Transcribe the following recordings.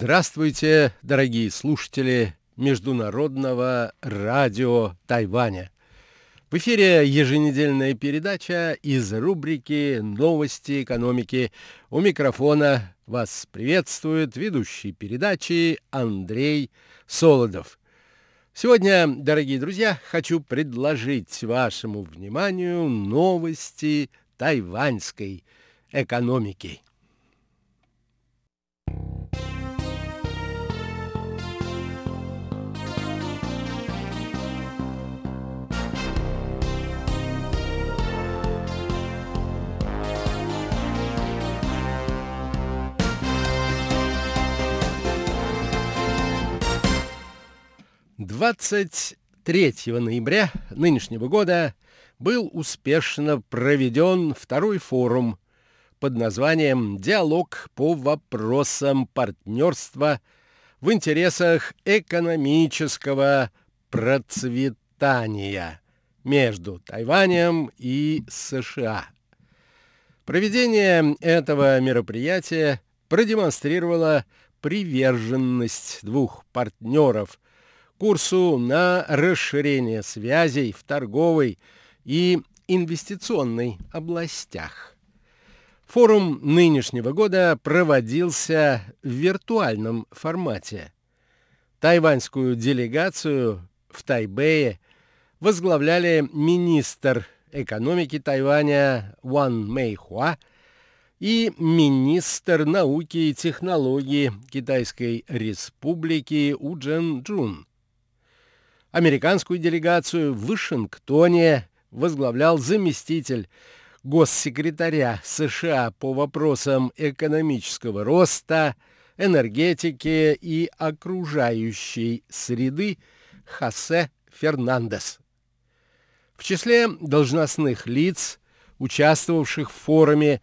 Здравствуйте, дорогие слушатели Международного радио Тайваня. В эфире еженедельная передача из рубрики «Новости экономики». У микрофона вас приветствует ведущий передачи Андрей Солодов. Сегодня, дорогие друзья, хочу предложить вашему вниманию новости тайваньской экономики. Двадцать третьего ноября нынешнего года был успешно проведен второй форум под названием «Диалог по вопросам партнерства в интересах экономического процветания между Тайванем и США». Проведение этого мероприятия продемонстрировало приверженность двух партнеров курсу на расширение связей в торговой и инвестиционной областях. Форум нынешнего года проводился в виртуальном формате. Тайваньскую делегацию в Тайбэе возглавляли министр экономики Тайваня Ван Мэйхуа и министр науки и технологий Китайской республики Уджен Джун. Американскую делегацию в Вашингтоне возглавлял заместитель госсекретаря США по вопросам экономического роста, энергетики и окружающей среды Хосе Фернандес. В числе должностных лиц, участвовавших в форуме,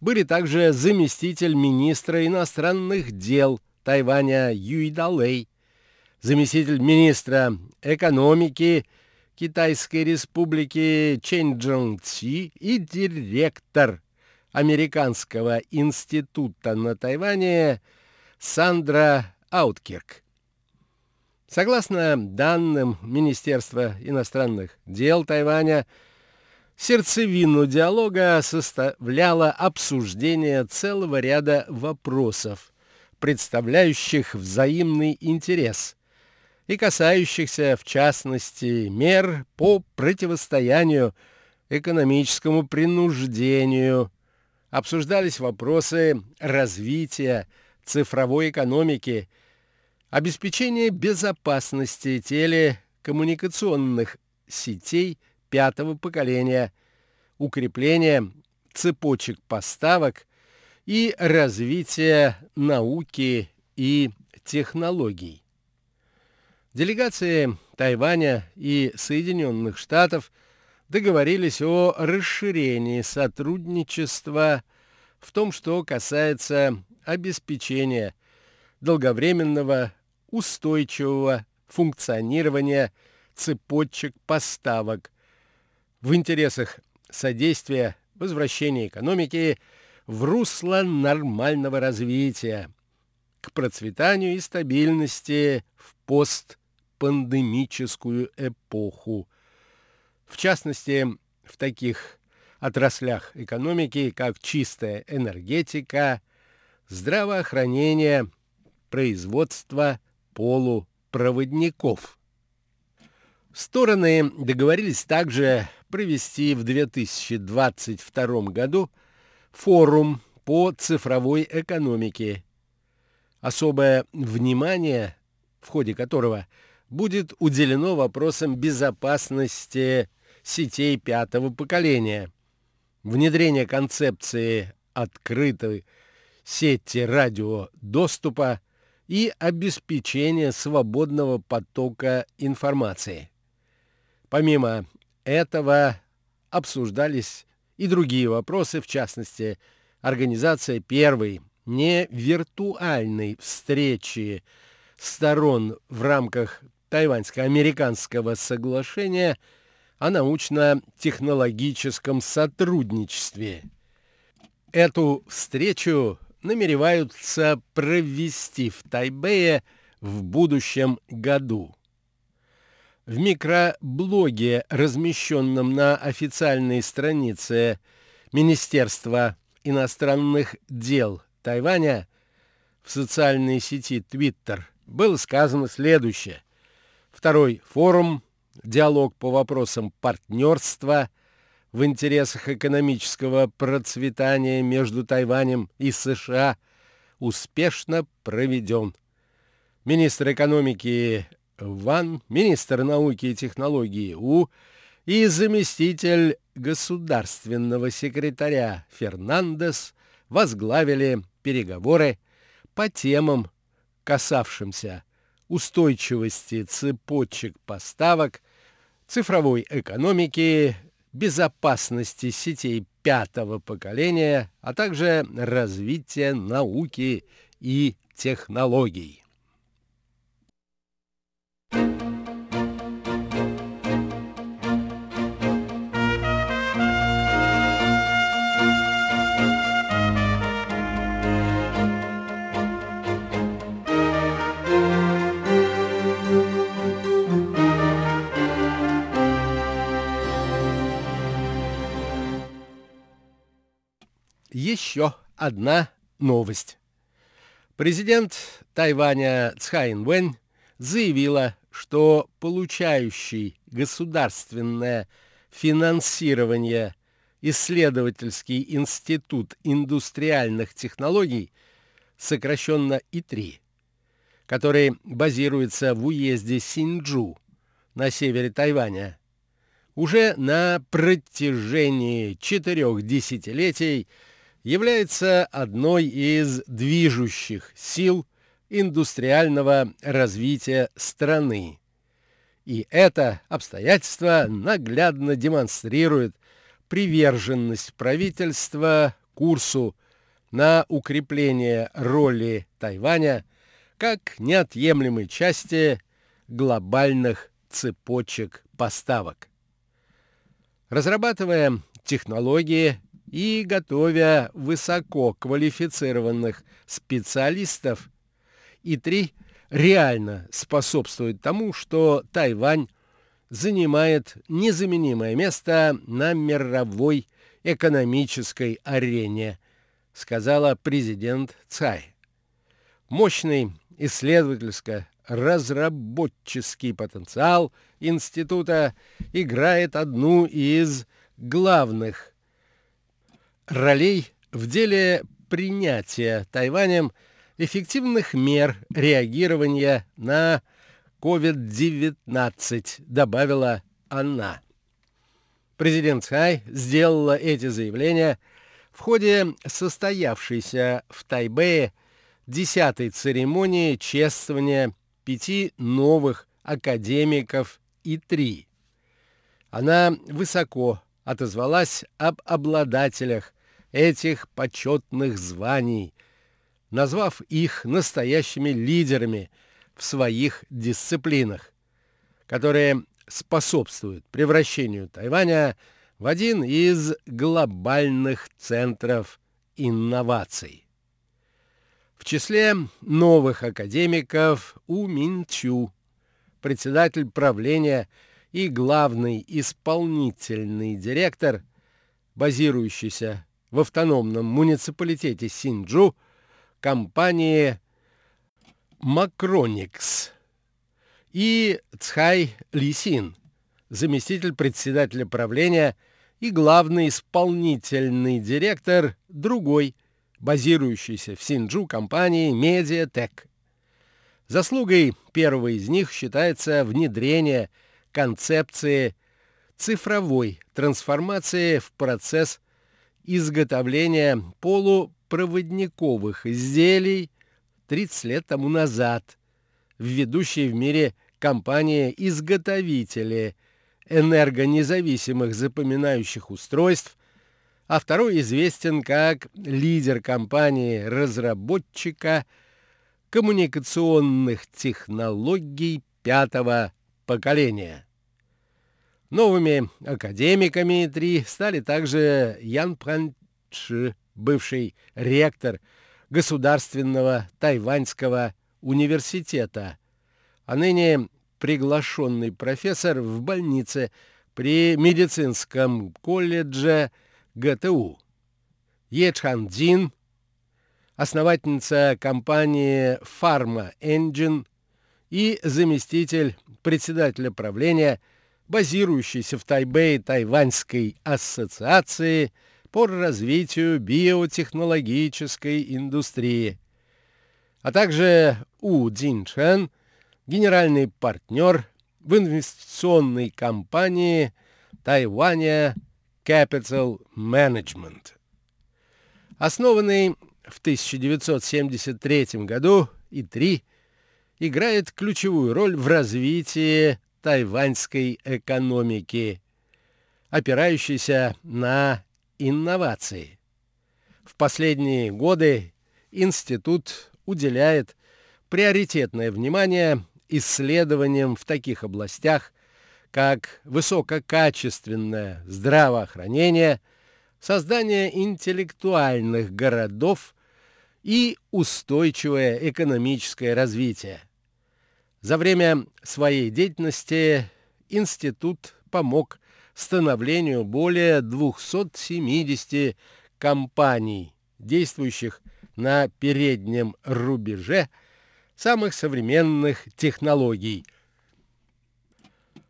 были также заместитель министра иностранных дел Тайваня Юй Далей, заместитель министра экономики Китайской республики Чэнь Чжон Ци и директор Американского института на Тайване Сандра Ауткирк. Согласно данным Министерства иностранных дел Тайваня, сердцевину диалога составляло обсуждение целого ряда вопросов, представляющих взаимный интерес – и касающихся, в частности, мер по противостоянию экономическому принуждению. Обсуждались вопросы развития цифровой экономики, обеспечения безопасности телекоммуникационных сетей пятого поколения, укрепления цепочек поставок и развития науки и технологий. Делегации Тайваня и Соединенных Штатов договорились о расширении сотрудничества в том, что касается обеспечения долговременного устойчивого функционирования цепочек поставок в интересах содействия возвращения экономики в русло нормального развития, к процветанию и стабильности в пост пандемическую эпоху. В частности, в таких отраслях экономики, как чистая энергетика, здравоохранение, производство полупроводников. Стороны договорились также провести в 2022 году форум по цифровой экономике. Особое внимание, в ходе которого – будет уделено вопросам безопасности сетей пятого поколения, внедрение концепции открытой сети радиодоступа и обеспечение свободного потока информации. Помимо этого обсуждались и другие вопросы, в частности, организация первой не виртуальной встречи сторон в рамках Тайваньско-американского соглашения о научно-технологическом сотрудничестве. Эту встречу намереваются провести в Тайбэе в будущем году. В микроблоге, размещенном на официальной странице Министерства иностранных дел Тайваня в социальной сети Twitter, было сказано следующее. Второй форум «Диалог по вопросам партнерства» в интересах экономического процветания между Тайванем и США успешно проведен. Министр экономики Ван, министр науки и технологий У и заместитель государственного секретаря Фернандес возглавили переговоры по темам, касавшимся устойчивости цепочек поставок, цифровой экономики, безопасности сетей пятого поколения, а также развития науки и технологий. Еще одна новость. Президент Тайваня Цхай Инвэнь заявила, что получающий государственное финансирование исследовательский институт индустриальных технологий, сокращенно И-3, который базируется в уезде Синджу на севере Тайваня, уже на протяжении четырех десятилетий является одной из движущих сил индустриального развития страны. И это обстоятельство наглядно демонстрирует приверженность правительства курсу на укрепление роли Тайваня как неотъемлемой части глобальных цепочек поставок. Разрабатывая технологии и готовя высоко квалифицированных специалистов, И-3 реально способствует тому, что Тайвань занимает незаменимое место на мировой экономической арене, сказала президент Цай. Мощный исследовательско-разработческий потенциал института играет одну из главных ролей в деле принятия Тайванем эффективных мер реагирования на COVID-19, добавила она. Президент Цай сделала эти заявления в ходе состоявшейся в Тайбэе десятой церемонии чествования пяти новых академиков и три. Она высоко отозвалась об обладателях этих почетных званий, назвав их настоящими лидерами в своих дисциплинах, которые способствуют превращению Тайваня в один из глобальных центров инноваций. В числе новых академиков У Минчу, председатель правления и главный исполнительный директор, базирующийся в автономном муниципалитете Синджу компании Макроникс и Цхай Лисин, заместитель председателя правления и главный исполнительный директор другой, базирующейся в Синджу компании Медиатек. Заслугой первого из них считается внедрение концепции цифровой трансформации в процесс изготовления полупроводниковых изделий 30 лет тому назад в ведущей в мире компании-изготовители энергонезависимых запоминающих устройств, а второй известен как лидер компании-разработчика коммуникационных технологий пятого поколения. Новыми академиками три стали также Ян Панчи, бывший ректор Государственного тайваньского университета, а ныне приглашенный профессор в больнице при медицинском колледже ГТУ. Ечхан Дзин, основательница компании Pharma Engine и заместитель председателя правления, базирующейся в Тайбэе Тайваньской ассоциации по развитию биотехнологической индустрии, а также У Цзиньчэн, генеральный партнер в инвестиционной компании Тайваня Capital Management. Основанный в 1973 году и три играет ключевую роль в развитии тайваньской экономики, опирающейся на инновации. В последние годы институт уделяет приоритетное внимание исследованиям в таких областях, как высококачественное здравоохранение, создание интеллектуальных городов и устойчивое экономическое развитие. За время своей деятельности институт помог становлению более 270 компаний, действующих на переднем рубеже самых современных технологий,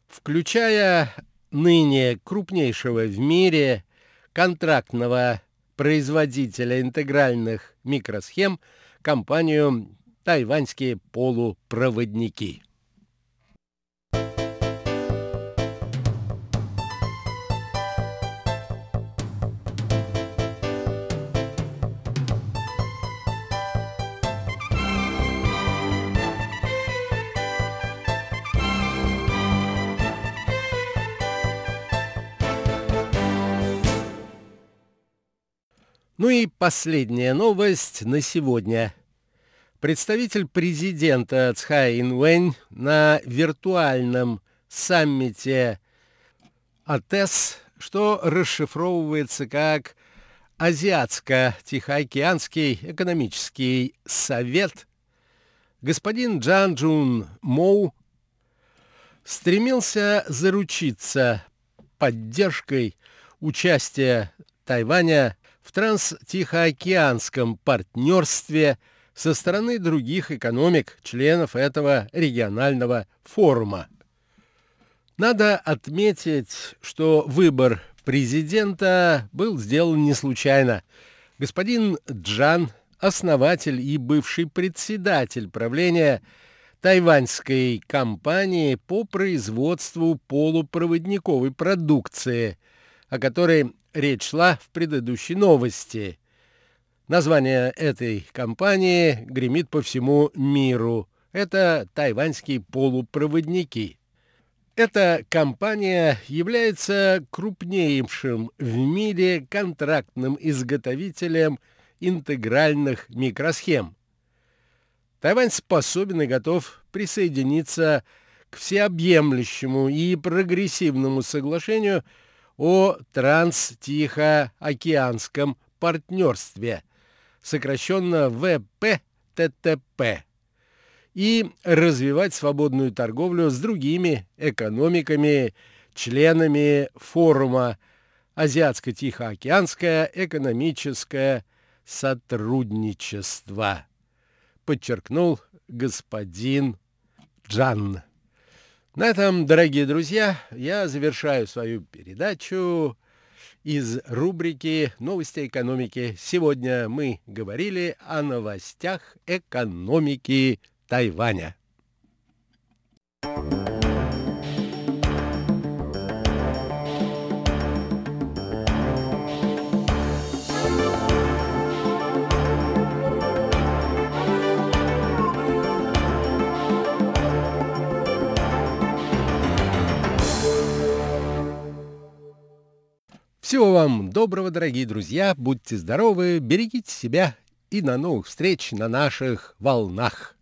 включая ныне крупнейшего в мире контрактного производителя интегральных микросхем компанию «Тайваньские полупроводники». Ну и последняя новость на сегодня. Представитель президента Цхай Инвэнь на виртуальном саммите АТЭС, что расшифровывается как Азиатско-Тихоокеанский экономический совет, господин Джан Джун Моу стремился заручиться поддержкой участия Тайваня в транстихоокеанском партнерстве со стороны других экономик, членов этого регионального форума. Надо отметить, что выбор президента был сделан не случайно. Господин Джан, основатель и бывший председатель правления тайваньской компании по производству полупроводниковой продукции, о которой речь шла в предыдущей новости. Название этой компании гремит по всему миру. Это тайваньские полупроводники. Эта компания является крупнейшим в мире контрактным изготовителем интегральных микросхем. Тайвань способен и готов присоединиться к всеобъемлющему и прогрессивному соглашению – о Транс-Тихоокеанском партнерстве, сокращенно ВПТТП, и развивать свободную торговлю с другими экономиками, членами форума Азиатско-Тихоокеанское экономическое сотрудничество, подчеркнул господин Джан. На этом, дорогие друзья, я завершаю свою передачу из рубрики «Новости экономики». Сегодня мы говорили о новостях экономики Тайваня. Всего вам доброго, дорогие друзья, будьте здоровы, берегите себя и до новых встреч на наших волнах.